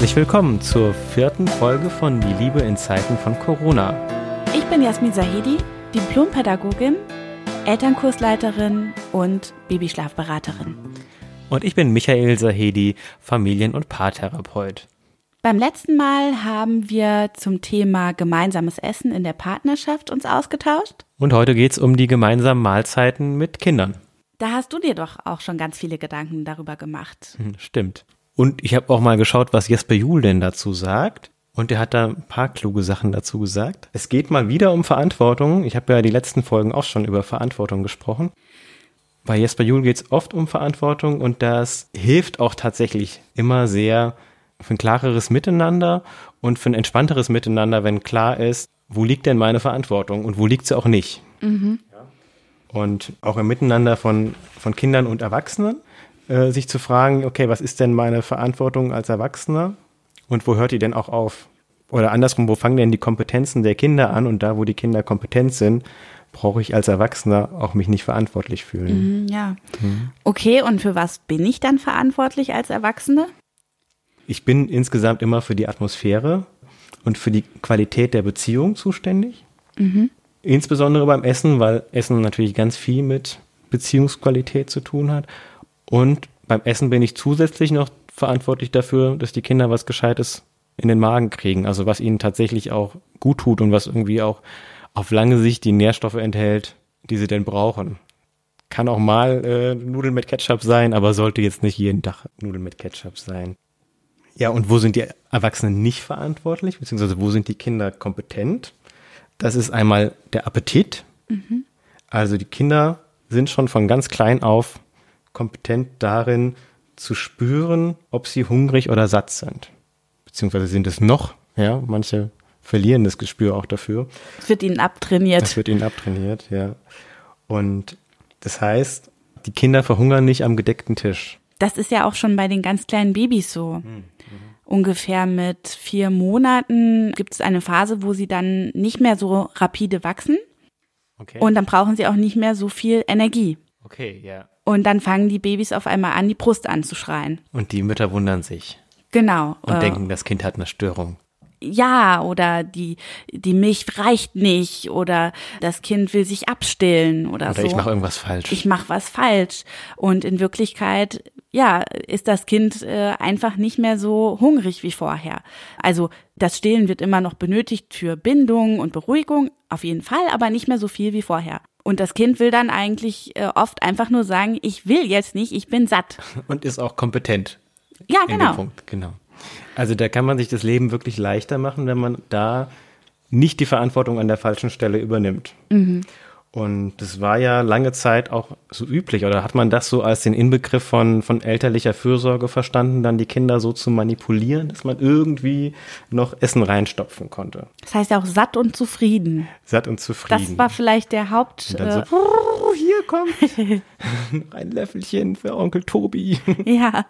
Herzlich willkommen zur vierten Folge von Die Liebe in Zeiten von Corona. Ich bin Jasmin Sahedi, Diplompädagogin, Elternkursleiterin und Babyschlafberaterin. Und ich bin Michael Sahedi, Familien- und Paartherapeut. Beim letzten Mal haben wir zum Thema gemeinsames Essen in der Partnerschaft uns ausgetauscht. Und heute geht es um die gemeinsamen Mahlzeiten mit Kindern. Da hast du dir doch auch schon ganz viele Gedanken darüber gemacht. Hm, Stimmt. Und ich habe auch mal geschaut, was Jesper Juhl denn dazu sagt. Und er hat da ein paar kluge Sachen dazu gesagt. Es geht mal wieder um Verantwortung. Ich habe ja die letzten Folgen auch schon über Verantwortung gesprochen. Bei Jesper Juhl geht es oft um Verantwortung und das hilft auch tatsächlich immer sehr für ein klareres Miteinander und für ein entspannteres Miteinander, wenn klar ist, wo liegt denn meine Verantwortung und wo liegt sie auch nicht. Und auch im Miteinander von, von Kindern und Erwachsenen äh, sich zu fragen, okay, was ist denn meine Verantwortung als Erwachsener und wo hört die denn auch auf? Oder andersrum, wo fangen denn die Kompetenzen der Kinder an und da, wo die Kinder kompetent sind, brauche ich als Erwachsener auch mich nicht verantwortlich fühlen. Mhm, Ja. Okay, und für was bin ich dann verantwortlich als Erwachsene? Ich bin insgesamt immer für die Atmosphäre und für die Qualität der Beziehung zuständig. Insbesondere beim Essen, weil Essen natürlich ganz viel mit Beziehungsqualität zu tun hat. Und beim Essen bin ich zusätzlich noch verantwortlich dafür, dass die Kinder was Gescheites in den Magen kriegen. Also was ihnen tatsächlich auch gut tut und was irgendwie auch auf lange Sicht die Nährstoffe enthält, die sie denn brauchen. Kann auch mal äh, Nudeln mit Ketchup sein, aber sollte jetzt nicht jeden Tag Nudeln mit Ketchup sein. Ja, und wo sind die Erwachsenen nicht verantwortlich, beziehungsweise wo sind die Kinder kompetent? Das ist einmal der Appetit. Also die Kinder sind schon von ganz klein auf kompetent darin zu spüren, ob sie hungrig oder satt sind. Beziehungsweise sind es noch, ja, manche verlieren das Gespür auch dafür. Es wird ihnen abtrainiert. Das wird ihnen abtrainiert, ja. Und das heißt, die Kinder verhungern nicht am gedeckten Tisch. Das ist ja auch schon bei den ganz kleinen Babys so. Ungefähr mit vier Monaten gibt es eine Phase, wo sie dann nicht mehr so rapide wachsen Okay. und dann brauchen sie auch nicht mehr so viel Energie. Okay, ja. Und dann fangen die Babys auf einmal an, die Brust anzuschreien. Und die Mütter wundern sich Genau. und äh, denken, das Kind hat eine Störung. ja, oder die, die Milch reicht nicht oder das Kind will sich abstillen oder, Oder so. ich mache irgendwas falsch. ich mache was falsch. Und in Wirklichkeit, ja, ist das Kind äh, einfach nicht mehr so hungrig wie vorher. Also das Stillen wird immer noch benötigt für Bindung und Beruhigung, auf jeden Fall, aber nicht mehr so viel wie vorher. Und das Kind will dann eigentlich äh, oft einfach nur sagen, ich will jetzt nicht, ich bin satt. und ist auch kompetent Ja, genau. Genau. Also da kann man sich das Leben wirklich leichter machen, wenn man da nicht die Verantwortung an der falschen Stelle übernimmt. Mhm. Und das war ja lange Zeit auch so üblich, oder hat man das so als den Inbegriff von, von elterlicher Fürsorge verstanden, dann die Kinder so zu manipulieren, dass man irgendwie noch Essen reinstopfen konnte. Das heißt ja auch satt und zufrieden. Satt und zufrieden. Das war vielleicht der Haupt. und dann so, "Oh, hier kommt ein Löffelchen für Onkel Tobi. Ja,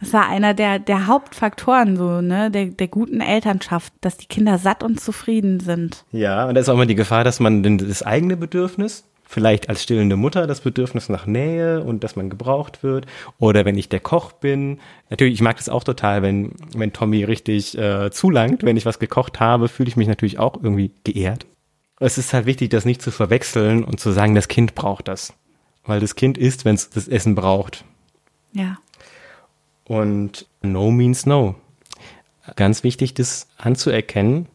das war einer der, der Hauptfaktoren so, ne, der, der guten Elternschaft, dass die Kinder satt und zufrieden sind. Ja, und da ist auch immer die Gefahr, dass man denn das eigene Bedürfnis, vielleicht als stillende Mutter das Bedürfnis nach Nähe und dass man gebraucht wird, oder wenn ich der Koch bin. Natürlich, ich mag das auch total, wenn, wenn Tommy richtig äh, zulangt, wenn ich was gekocht habe, fühle ich mich natürlich auch irgendwie geehrt. Es ist halt wichtig, das nicht zu verwechseln und zu sagen, das Kind braucht das. Weil das Kind isst, wenn es das Essen braucht. Ja. Und no means no. Ganz wichtig, das anzuerkennen,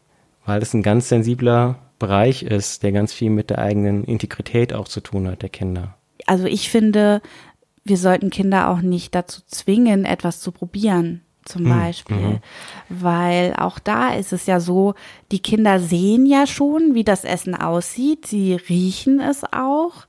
weil es ein ganz sensibler Bereich ist, der ganz viel mit der eigenen Integrität auch zu tun hat, der Kinder. Also ich finde, wir sollten Kinder auch nicht dazu zwingen, etwas zu probieren, zum Beispiel. Weil auch da ist es ja so, die Kinder sehen ja schon, wie das Essen aussieht, sie riechen es auch.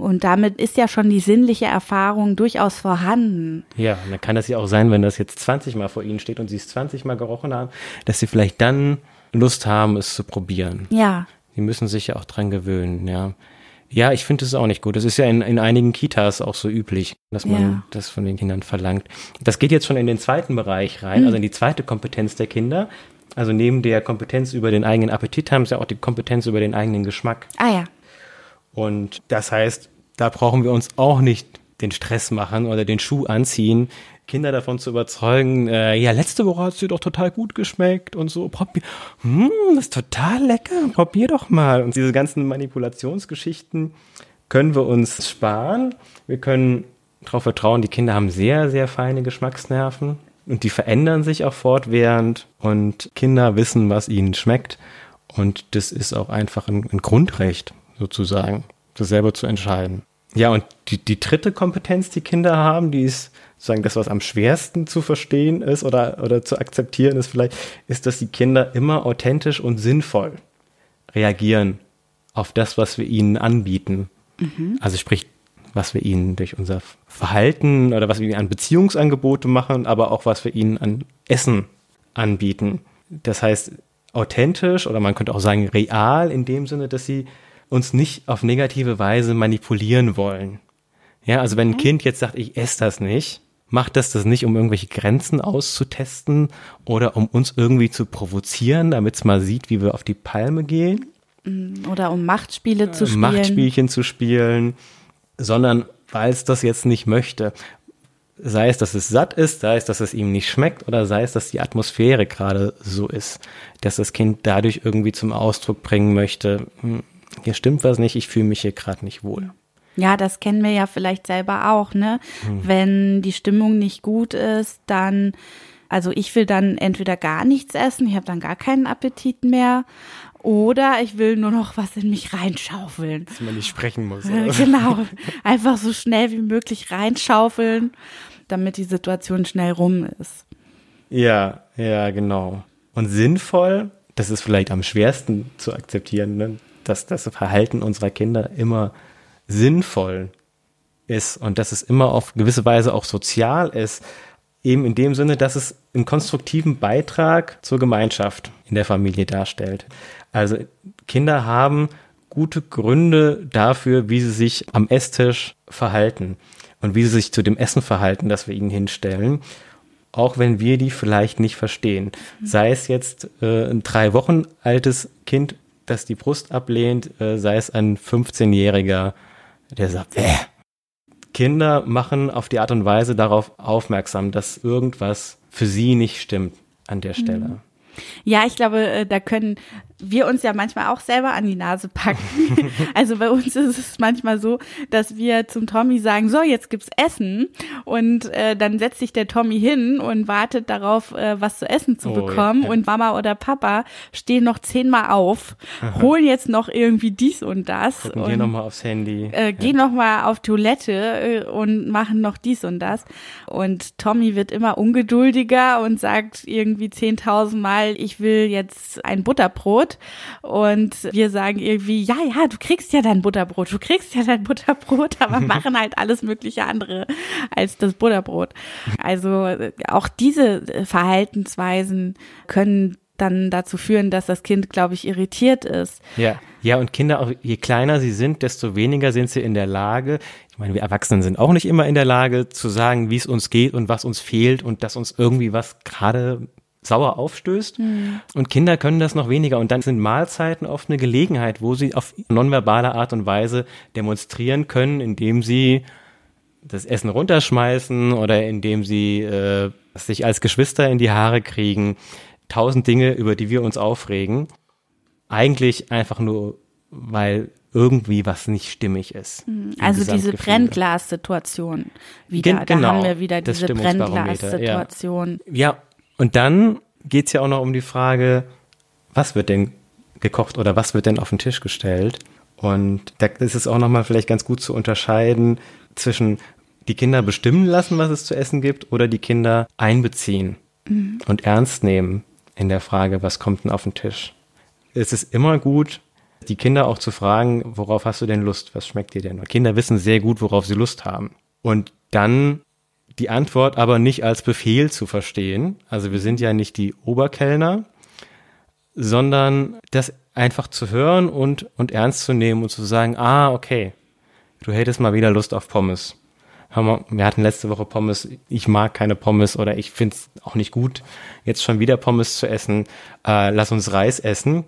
Und damit ist ja schon die sinnliche Erfahrung durchaus vorhanden. Ja, und dann kann das ja auch sein, wenn das jetzt 20 Mal vor ihnen steht und sie es 20 Mal gerochen haben, dass sie vielleicht dann Lust haben, es zu probieren. Ja, Die müssen sich ja auch dran gewöhnen, ja. Ja, ich finde das auch nicht gut. Das ist ja in, in einigen Kitas auch so üblich, dass man Ja. das von den Kindern verlangt. Das geht jetzt schon in den zweiten Bereich rein, also in die zweite Kompetenz der Kinder. Also neben der Kompetenz über den eigenen Appetit haben sie auch die Kompetenz über den eigenen Geschmack. ah ja, Und das heißt, da brauchen wir uns auch nicht den Stress machen oder den Schuh anziehen, Kinder davon zu überzeugen, äh, ja, letzte Woche hat es dir doch total gut geschmeckt und so, probier, hm, das ist total lecker, probier doch mal. Und diese ganzen Manipulationsgeschichten können wir uns sparen. Wir können darauf vertrauen, die Kinder haben sehr, sehr feine Geschmacksnerven und die verändern sich auch fortwährend und Kinder wissen, was ihnen schmeckt. Und das ist auch einfach ein, ein Grundrecht, sozusagen, das selber zu entscheiden. Ja, und die, die dritte Kompetenz, die Kinder haben, die ist sozusagen das, was am schwersten zu verstehen ist oder, oder zu akzeptieren ist vielleicht, ist, dass die Kinder immer authentisch und sinnvoll reagieren auf das, was wir ihnen anbieten. Mhm. Also sprich, was wir ihnen durch unser Verhalten oder was wir ihnen an Beziehungsangebote machen, aber auch was wir ihnen an Essen anbieten. Das heißt, authentisch oder man könnte auch sagen real in dem Sinne, dass sie uns nicht auf negative Weise manipulieren wollen. Ja, also wenn ein mhm. Kind jetzt sagt, ich esse das nicht, macht das das nicht, um irgendwelche Grenzen auszutesten oder um uns irgendwie zu provozieren, damit es mal sieht, wie wir auf die Palme gehen. Mm, oder um Machtspiele zu spielen. Machtspielchen zu spielen, sondern weil es das jetzt nicht möchte. Sei es, dass es satt ist, sei es, dass es ihm nicht schmeckt oder sei es, dass die Atmosphäre gerade so ist, dass das Kind dadurch irgendwie zum Ausdruck bringen möchte, hm, hier stimmt was nicht, ich fühle mich hier gerade nicht wohl. Ja, das kennen wir ja vielleicht selber auch, ne? Hm. Wenn die Stimmung nicht gut ist, dann, also ich will dann entweder gar nichts essen, ich habe dann gar keinen Appetit mehr. Oder ich will nur noch was in mich reinschaufeln. Dass man nicht sprechen muss. genau. Einfach so schnell wie möglich reinschaufeln, damit die Situation schnell rum ist. Ja, ja, genau. Und sinnvoll, das ist vielleicht am schwersten zu akzeptieren, ne? Dass das Verhalten unserer Kinder immer sinnvoll ist und dass es immer auf gewisse Weise auch sozial ist, eben in dem Sinne, dass es einen konstruktiven Beitrag zur Gemeinschaft in der Familie darstellt. Also Kinder haben gute Gründe dafür, wie sie sich am Esstisch verhalten und wie sie sich zu dem Essen verhalten, das wir ihnen hinstellen, auch wenn wir die vielleicht nicht verstehen. Sei es jetzt äh, ein drei Wochen altes Kind, das die Brust ablehnt, äh, sei es ein 15-Jähriger, der sagt, Bäh. Kinder machen auf die Art und Weise darauf aufmerksam, dass irgendwas für sie nicht stimmt an der Stelle. Mhm. Ja, ich glaube, äh, da können wir uns ja manchmal auch selber an die Nase packen. also bei uns ist es manchmal so, dass wir zum Tommy sagen, so, jetzt gibt's Essen und äh, dann setzt sich der Tommy hin und wartet darauf, äh, was zu essen zu oh, bekommen ja. und Mama oder Papa stehen noch zehnmal auf, holen jetzt noch irgendwie dies und das Gucken und gehen nochmal aufs Handy. Äh, gehen ja. nochmal auf Toilette äh, und machen noch dies und das und Tommy wird immer ungeduldiger und sagt irgendwie zehntausendmal, ich will jetzt ein Butterbrot Butterbrot. Und wir sagen irgendwie, ja, ja, du kriegst ja dein Butterbrot, du kriegst ja dein Butterbrot, aber machen halt alles mögliche andere als das Butterbrot. Also auch diese Verhaltensweisen können dann dazu führen, dass das Kind, glaube ich, irritiert ist. Ja, ja, und Kinder, auch je kleiner sie sind, desto weniger sind sie in der Lage, ich meine, wir Erwachsenen sind auch nicht immer in der Lage zu sagen, wie es uns geht und was uns fehlt und dass uns irgendwie was gerade sauer aufstößt. Mhm. Und Kinder können das noch weniger. Und dann sind Mahlzeiten oft eine Gelegenheit, wo sie auf nonverbale Art und Weise demonstrieren können, indem sie das Essen runterschmeißen oder indem sie äh, sich als Geschwister in die Haare kriegen. Tausend Dinge, über die wir uns aufregen. Eigentlich einfach nur, weil irgendwie was nicht stimmig ist. Mhm. Also diese Brennglas-Situation wieder. Gen genau, da haben wir wieder diese Brennglas-Situation. Ja. ja, und dann geht's ja auch noch um die Frage, was wird denn gekocht oder was wird denn auf den Tisch gestellt? Und da ist es auch nochmal vielleicht ganz gut zu unterscheiden zwischen die Kinder bestimmen lassen, was es zu essen gibt, oder die Kinder einbeziehen mhm. und ernst nehmen in der Frage, was kommt denn auf den Tisch. Es ist immer gut, die Kinder auch zu fragen, worauf hast du denn Lust? Was schmeckt dir denn? Kinder wissen sehr gut, worauf sie Lust haben. Und dann die Antwort aber nicht als Befehl zu verstehen. Also wir sind ja nicht die Oberkellner, sondern das einfach zu hören und, und ernst zu nehmen und zu sagen, ah, okay, du hättest mal wieder Lust auf Pommes. Wir hatten letzte Woche Pommes, ich mag keine Pommes oder ich finde es auch nicht gut, jetzt schon wieder Pommes zu essen. Äh, lass uns Reis essen.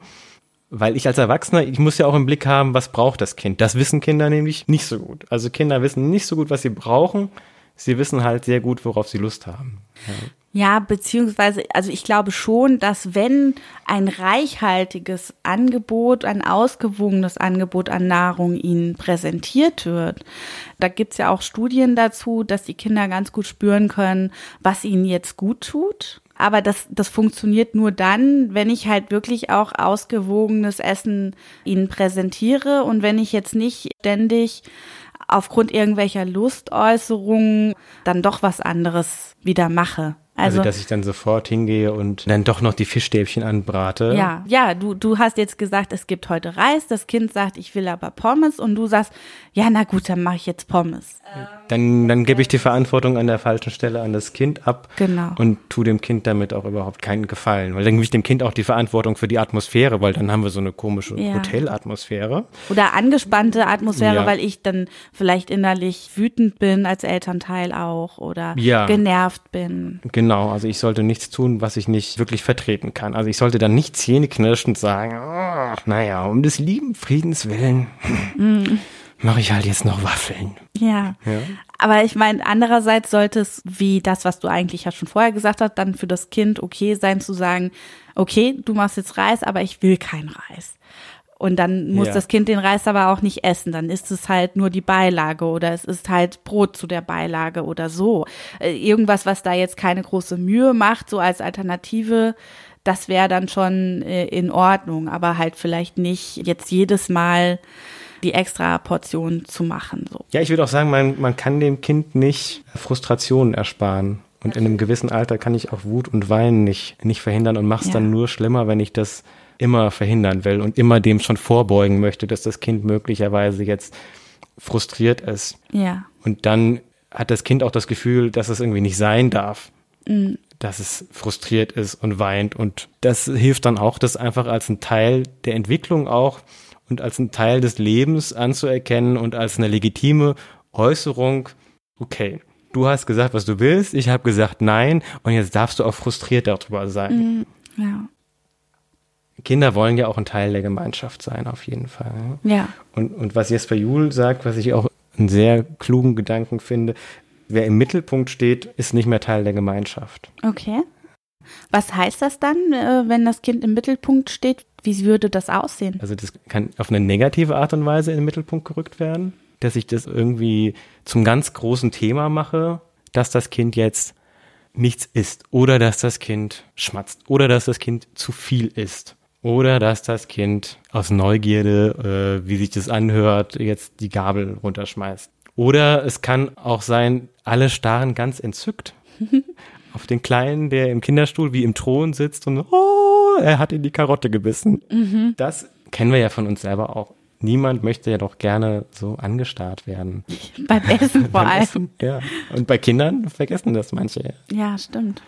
Weil ich als Erwachsener, ich muss ja auch im Blick haben, was braucht das Kind. Das wissen Kinder nämlich nicht so gut. Also Kinder wissen nicht so gut, was sie brauchen sie wissen halt sehr gut, worauf sie Lust haben. Ja. Ja, beziehungsweise, also ich glaube schon, dass wenn ein reichhaltiges Angebot, ein ausgewogenes Angebot an Nahrung ihnen präsentiert wird, da gibt's ja auch Studien dazu, dass die Kinder ganz gut spüren können, was ihnen jetzt gut tut. Aber das, das funktioniert nur dann, wenn ich halt wirklich auch ausgewogenes Essen ihnen präsentiere und wenn ich jetzt nicht ständig aufgrund irgendwelcher Lustäußerungen dann doch was anderes wieder mache. Also, also, dass ich dann sofort hingehe und dann doch noch die Fischstäbchen anbrate. Ja, ja, du, du hast jetzt gesagt, es gibt heute Reis, das Kind sagt, ich will aber Pommes und du sagst, ja, na gut, dann mache ich jetzt Pommes. Dann, dann gebe ich die Verantwortung an der falschen Stelle an das Kind ab genau. und tu dem Kind damit auch überhaupt keinen Gefallen. Weil dann gebe ich dem Kind auch die Verantwortung für die Atmosphäre, weil dann haben wir so eine komische ja. Hotelatmosphäre. Oder angespannte Atmosphäre, ja. weil ich dann vielleicht innerlich wütend bin als Elternteil auch oder ja. genervt bin. Genau, also ich sollte nichts tun, was ich nicht wirklich vertreten kann. Also ich sollte dann nicht zähneknirschend sagen, oh, naja, um des lieben Friedens willen. Mm mache ich halt jetzt noch Waffeln. Ja. ja. Aber ich meine, andererseits sollte es, wie das, was du eigentlich ja schon vorher gesagt hast, dann für das Kind okay sein zu sagen, okay, du machst jetzt Reis, aber ich will kein Reis. Und dann muss ja. das Kind den Reis aber auch nicht essen. Dann ist es halt nur die Beilage oder es ist halt Brot zu der Beilage oder so. Äh, irgendwas, was da jetzt keine große Mühe macht, so als Alternative, das wäre dann schon äh, in Ordnung. Aber halt vielleicht nicht jetzt jedes Mal die extra Portion zu machen. So. Ja, ich würde auch sagen, man, man kann dem Kind nicht Frustrationen ersparen. Und in einem gewissen Alter kann ich auch Wut und Weinen nicht, nicht verhindern und mache es ja. dann nur schlimmer, wenn ich das immer verhindern will und immer dem schon vorbeugen möchte, dass das Kind möglicherweise jetzt frustriert ist. Ja. Und dann hat das Kind auch das Gefühl, dass es irgendwie nicht sein darf. Mhm. Dass es frustriert ist und weint. Und das hilft dann auch, das einfach als ein Teil der Entwicklung auch und als ein Teil des Lebens anzuerkennen und als eine legitime Äußerung, okay, du hast gesagt, was du willst, ich habe gesagt nein und jetzt darfst du auch frustriert darüber sein. Mm, ja. Kinder wollen ja auch ein Teil der Gemeinschaft sein, auf jeden Fall. Ja. Und, und was Jesper Juhl sagt, was ich auch einen sehr klugen Gedanken finde, wer im Mittelpunkt steht, ist nicht mehr Teil der Gemeinschaft. Okay. Was heißt das dann, äh, wenn das Kind im Mittelpunkt steht? Wie würde das aussehen? Also das kann auf eine negative Art und Weise in den Mittelpunkt gerückt werden, dass ich das irgendwie zum ganz großen Thema mache, dass das Kind jetzt nichts isst oder dass das Kind schmatzt oder dass das Kind zu viel isst oder dass das Kind aus Neugierde, äh, wie sich das anhört, jetzt die Gabel runterschmeißt. Oder es kann auch sein, alle starren ganz entzückt auf den Kleinen, der im Kinderstuhl wie im Thron sitzt und oh, er hat in die Karotte gebissen. Mhm. Das kennen wir ja von uns selber auch. Niemand möchte ja doch gerne so angestarrt werden. Beim Essen vor allem. Ja. Und bei Kindern vergessen das manche. Ja, stimmt.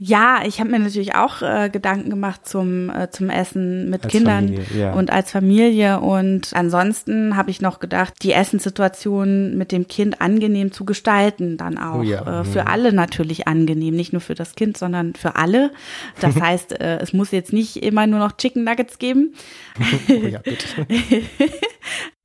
Ja, ich habe mir natürlich auch äh, Gedanken gemacht zum, äh, zum Essen mit als Kindern Familie, ja. und als Familie. Und ansonsten habe ich noch gedacht, die Essenssituation mit dem Kind angenehm zu gestalten, dann auch. Oh ja. äh, für mhm. alle natürlich angenehm, nicht nur für das Kind, sondern für alle. Das heißt, äh, es muss jetzt nicht immer nur noch Chicken Nuggets geben. oh ja, bitte.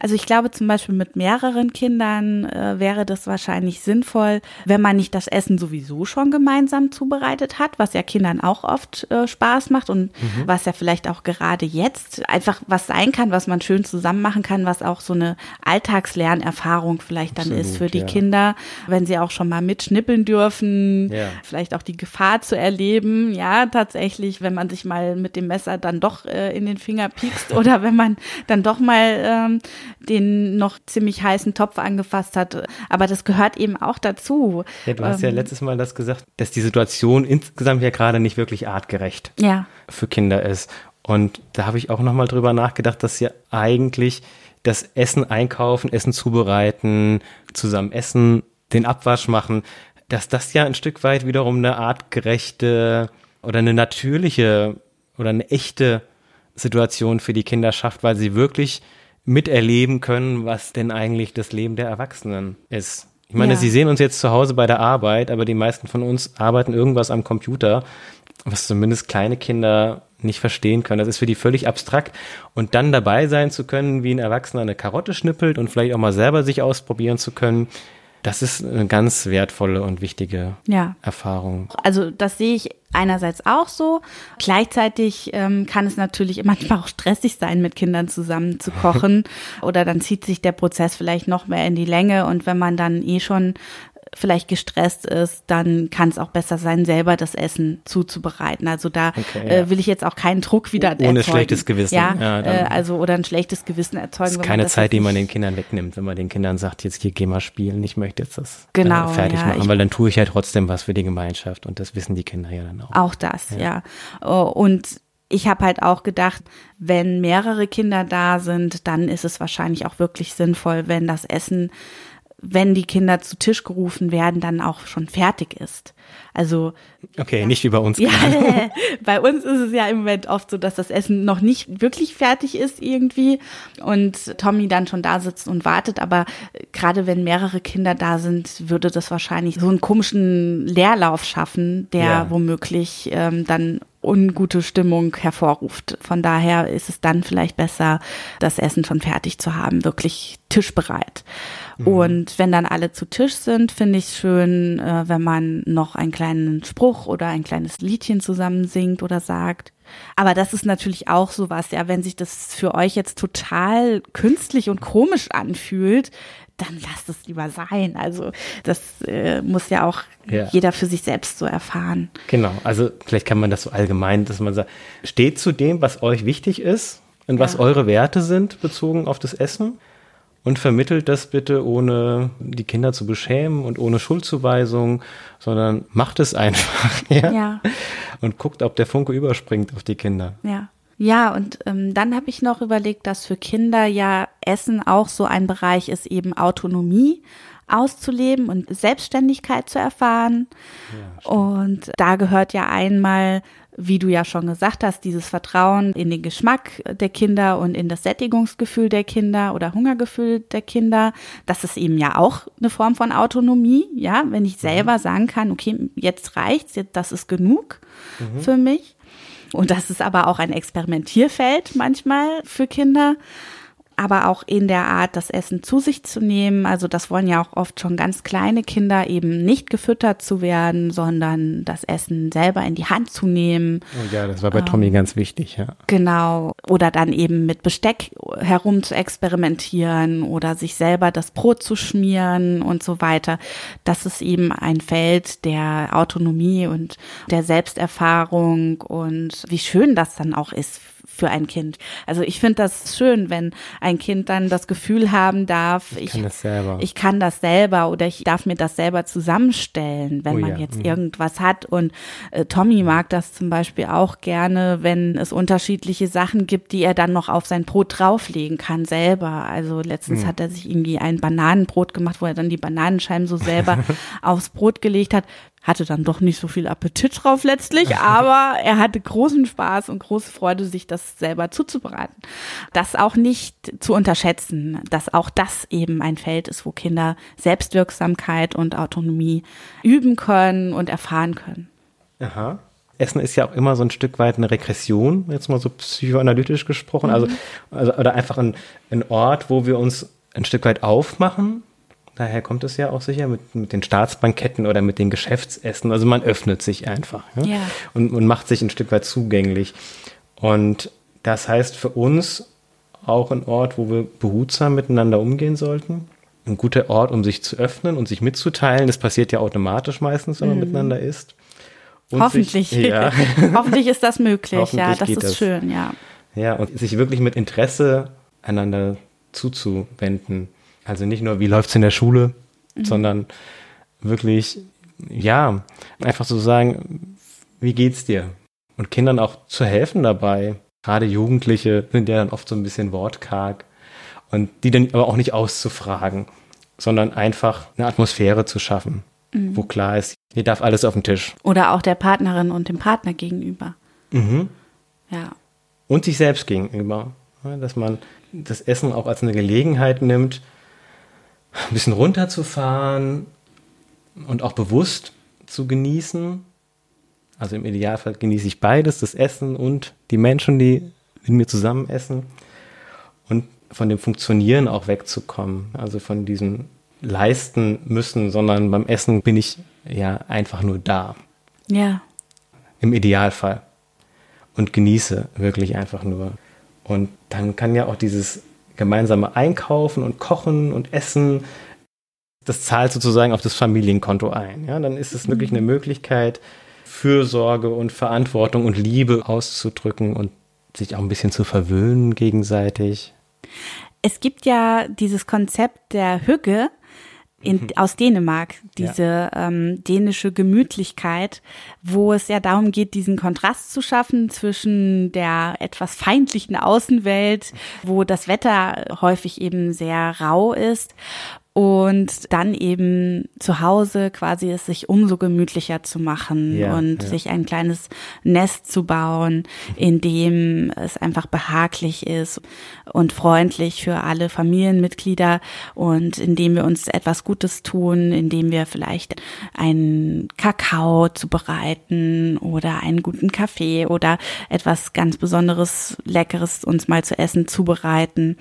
Also ich glaube zum Beispiel mit mehreren Kindern äh, wäre das wahrscheinlich sinnvoll, wenn man nicht das Essen sowieso schon gemeinsam zubereitet hat, was ja Kindern auch oft äh, Spaß macht und mhm. was ja vielleicht auch gerade jetzt einfach was sein kann, was man schön zusammen machen kann, was auch so eine Alltagslernerfahrung vielleicht dann Absolut, ist für die ja. Kinder, wenn sie auch schon mal mitschnippeln dürfen, ja. vielleicht auch die Gefahr zu erleben, ja, tatsächlich, wenn man sich mal mit dem Messer dann doch äh, in den Finger piekst oder wenn man dann doch mal ähm, den noch ziemlich heißen Topf angefasst hat. Aber das gehört eben auch dazu. Ja, du hast ja ähm, letztes Mal das gesagt, dass die Situation insgesamt ja gerade nicht wirklich artgerecht ja. für Kinder ist. Und da habe ich auch nochmal drüber nachgedacht, dass ja eigentlich das Essen einkaufen, Essen zubereiten, zusammen essen, den Abwasch machen, dass das ja ein Stück weit wiederum eine artgerechte oder eine natürliche oder eine echte Situation für die Kinder schafft, weil sie wirklich miterleben können, was denn eigentlich das Leben der Erwachsenen ist. Ich meine, ja. Sie sehen uns jetzt zu Hause bei der Arbeit, aber die meisten von uns arbeiten irgendwas am Computer, was zumindest kleine Kinder nicht verstehen können. Das ist für die völlig abstrakt. Und dann dabei sein zu können, wie ein Erwachsener eine Karotte schnippelt und vielleicht auch mal selber sich ausprobieren zu können, Das ist eine ganz wertvolle und wichtige ja. Erfahrung. Also das sehe ich einerseits auch so. Gleichzeitig ähm, kann es natürlich manchmal auch stressig sein, mit Kindern zusammen zu kochen. Oder dann zieht sich der Prozess vielleicht noch mehr in die Länge. Und wenn man dann eh schon vielleicht gestresst ist, dann kann es auch besser sein, selber das Essen zuzubereiten. Also da okay, äh, will ich jetzt auch keinen Druck wieder Ohne erzeugen. schlechtes Gewissen. Ja, ja äh, also oder ein schlechtes Gewissen erzeugen. Das ist keine Zeit, die man den Kindern wegnimmt, wenn man den Kindern sagt, jetzt hier geh mal spielen, ich möchte jetzt das äh, genau, äh, fertig ja, machen, weil dann tue ich ja trotzdem was für die Gemeinschaft und das wissen die Kinder ja dann auch. Auch das, ja. ja. Und ich habe halt auch gedacht, wenn mehrere Kinder da sind, dann ist es wahrscheinlich auch wirklich sinnvoll, wenn das Essen wenn die Kinder zu Tisch gerufen werden, dann auch schon fertig ist. Also okay, ja. nicht wie bei uns. Ja, bei uns ist es ja im Moment oft so, dass das Essen noch nicht wirklich fertig ist irgendwie und Tommy dann schon da sitzt und wartet. Aber gerade wenn mehrere Kinder da sind, würde das wahrscheinlich so einen komischen Leerlauf schaffen, der ja. womöglich ähm, dann ungute Stimmung hervorruft. Von daher ist es dann vielleicht besser, das Essen schon fertig zu haben, wirklich tischbereit. Mhm. Und wenn dann alle zu Tisch sind, finde ich es schön, äh, wenn man noch einen kleinen Spruch oder ein kleines Liedchen zusammen singt oder sagt. Aber das ist natürlich auch sowas, ja, wenn sich das für euch jetzt total künstlich und komisch anfühlt, dann lasst es lieber sein. Also das äh, muss ja auch ja. jeder für sich selbst so erfahren. Genau, also vielleicht kann man das so allgemein, dass man sagt, steht zu dem, was euch wichtig ist und ja. was eure Werte sind bezogen auf das Essen und vermittelt das bitte ohne die Kinder zu beschämen und ohne Schuldzuweisung, sondern macht es einfach ja? ja. Und guckt, ob der Funke überspringt auf die Kinder. Ja. Ja, und ähm, dann habe ich noch überlegt, dass für Kinder ja Essen auch so ein Bereich ist, eben Autonomie auszuleben und Selbstständigkeit zu erfahren. Ja, und da gehört ja einmal wie du ja schon gesagt hast, dieses Vertrauen in den Geschmack der Kinder und in das Sättigungsgefühl der Kinder oder Hungergefühl der Kinder, das ist eben ja auch eine Form von Autonomie, ja, wenn ich selber sagen kann, okay, jetzt reicht's, das ist genug mhm. für mich. Und das ist aber auch ein Experimentierfeld manchmal für Kinder aber auch in der Art, das Essen zu sich zu nehmen. Also das wollen ja auch oft schon ganz kleine Kinder eben nicht gefüttert zu werden, sondern das Essen selber in die Hand zu nehmen. Oh ja, das war bei ähm, Tommy ganz wichtig, ja. Genau. Oder dann eben mit Besteck herum zu experimentieren oder sich selber das Brot zu schmieren und so weiter. Das ist eben ein Feld der Autonomie und der Selbsterfahrung und wie schön das dann auch ist für ein Kind. Also ich finde das schön, wenn ein Kind dann das Gefühl haben darf, ich, ich kann das selber, ich kann das selber oder ich darf mir das selber zusammenstellen, wenn oh, man ja. jetzt mhm. irgendwas hat. Und äh, Tommy mag das zum Beispiel auch gerne, wenn es unterschiedliche Sachen gibt, die er dann noch auf sein Brot drauflegen kann selber. Also letztens mhm. hat er sich irgendwie ein Bananenbrot gemacht, wo er dann die Bananenscheiben so selber aufs Brot gelegt hat hatte dann doch nicht so viel Appetit drauf letztlich, aber er hatte großen Spaß und große Freude, sich das selber zuzubereiten. Das auch nicht zu unterschätzen, dass auch das eben ein Feld ist, wo Kinder Selbstwirksamkeit und Autonomie üben können und erfahren können. Aha. Essen ist ja auch immer so ein Stück weit eine Regression, jetzt mal so psychoanalytisch gesprochen, also, mhm. also, also oder einfach ein, ein Ort, wo wir uns ein Stück weit aufmachen Daher kommt es ja auch sicher mit, mit den Staatsbanketten oder mit den Geschäftsessen. Also man öffnet sich einfach ja? Ja. Und, und macht sich ein Stück weit zugänglich. Und das heißt für uns auch ein Ort, wo wir behutsam miteinander umgehen sollten. Ein guter Ort, um sich zu öffnen und sich mitzuteilen. Das passiert ja automatisch meistens, wenn man mhm. miteinander isst. Und Hoffentlich. Sich, ja. Hoffentlich ist das möglich. ja, das ist das. schön, ja. Ja, und sich wirklich mit Interesse einander zuzuwenden. Also nicht nur, wie läuft's in der Schule, mhm. sondern wirklich, ja, einfach so sagen, wie geht's dir? Und Kindern auch zu helfen dabei. Gerade Jugendliche sind ja dann oft so ein bisschen wortkarg. Und die dann aber auch nicht auszufragen, sondern einfach eine Atmosphäre zu schaffen, mhm. wo klar ist, hier darf alles auf den Tisch. Oder auch der Partnerin und dem Partner gegenüber. Mhm. Ja. Und sich selbst gegenüber. Dass man das Essen auch als eine Gelegenheit nimmt, ein bisschen runterzufahren und auch bewusst zu genießen. Also im Idealfall genieße ich beides, das Essen und die Menschen, die mit mir zusammen essen. Und von dem Funktionieren auch wegzukommen. Also von diesem leisten müssen, sondern beim Essen bin ich ja einfach nur da. Ja. Im Idealfall. Und genieße wirklich einfach nur. Und dann kann ja auch dieses gemeinsame Einkaufen und Kochen und Essen, das zahlt sozusagen auf das Familienkonto ein. Ja, dann ist es wirklich eine Möglichkeit, Fürsorge und Verantwortung und Liebe auszudrücken und sich auch ein bisschen zu verwöhnen gegenseitig. Es gibt ja dieses Konzept der Hügge, in, mhm. aus Dänemark, diese ja. ähm, dänische Gemütlichkeit, wo es ja darum geht, diesen Kontrast zu schaffen zwischen der etwas feindlichen Außenwelt, wo das Wetter häufig eben sehr rau ist und dann eben zu Hause quasi es sich umso gemütlicher zu machen ja, und ja. sich ein kleines Nest zu bauen, in dem es einfach behaglich ist und freundlich für alle Familienmitglieder und in dem wir uns etwas Gutes tun, in dem wir vielleicht einen Kakao zubereiten oder einen guten Kaffee oder etwas ganz Besonderes, Leckeres uns mal zu essen zubereiten.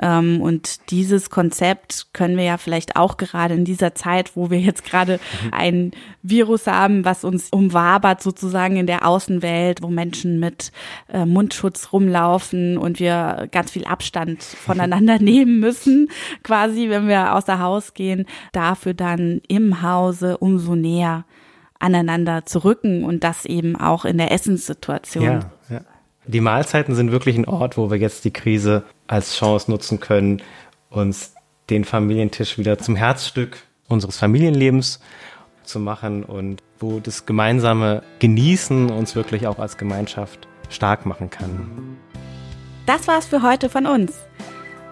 Ähm, und dieses Konzept können wir ja vielleicht auch gerade in dieser Zeit, wo wir jetzt gerade mhm. ein Virus haben, was uns umwabert sozusagen in der Außenwelt, wo Menschen mit äh, Mundschutz rumlaufen und wir ganz viel Abstand voneinander nehmen müssen, quasi, wenn wir außer Haus gehen, dafür dann im Hause umso näher aneinander zu rücken und das eben auch in der Essenssituation. Ja, ja. Die Mahlzeiten sind wirklich ein Ort, wo wir jetzt die Krise als Chance nutzen können, uns den Familientisch wieder zum Herzstück unseres Familienlebens zu machen und wo das gemeinsame Genießen uns wirklich auch als Gemeinschaft stark machen kann. Das war's für heute von uns.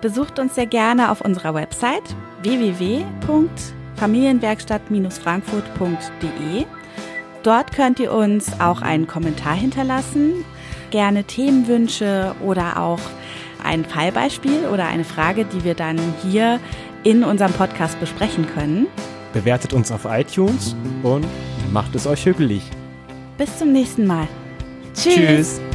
Besucht uns sehr gerne auf unserer Website www.familienwerkstatt-frankfurt.de. Dort könnt ihr uns auch einen Kommentar hinterlassen, gerne Themenwünsche oder auch ein Fallbeispiel oder eine Frage, die wir dann hier in unserem Podcast besprechen können. Bewertet uns auf iTunes und macht es euch hügelig. Bis zum nächsten Mal. Tschüss. Tschüss.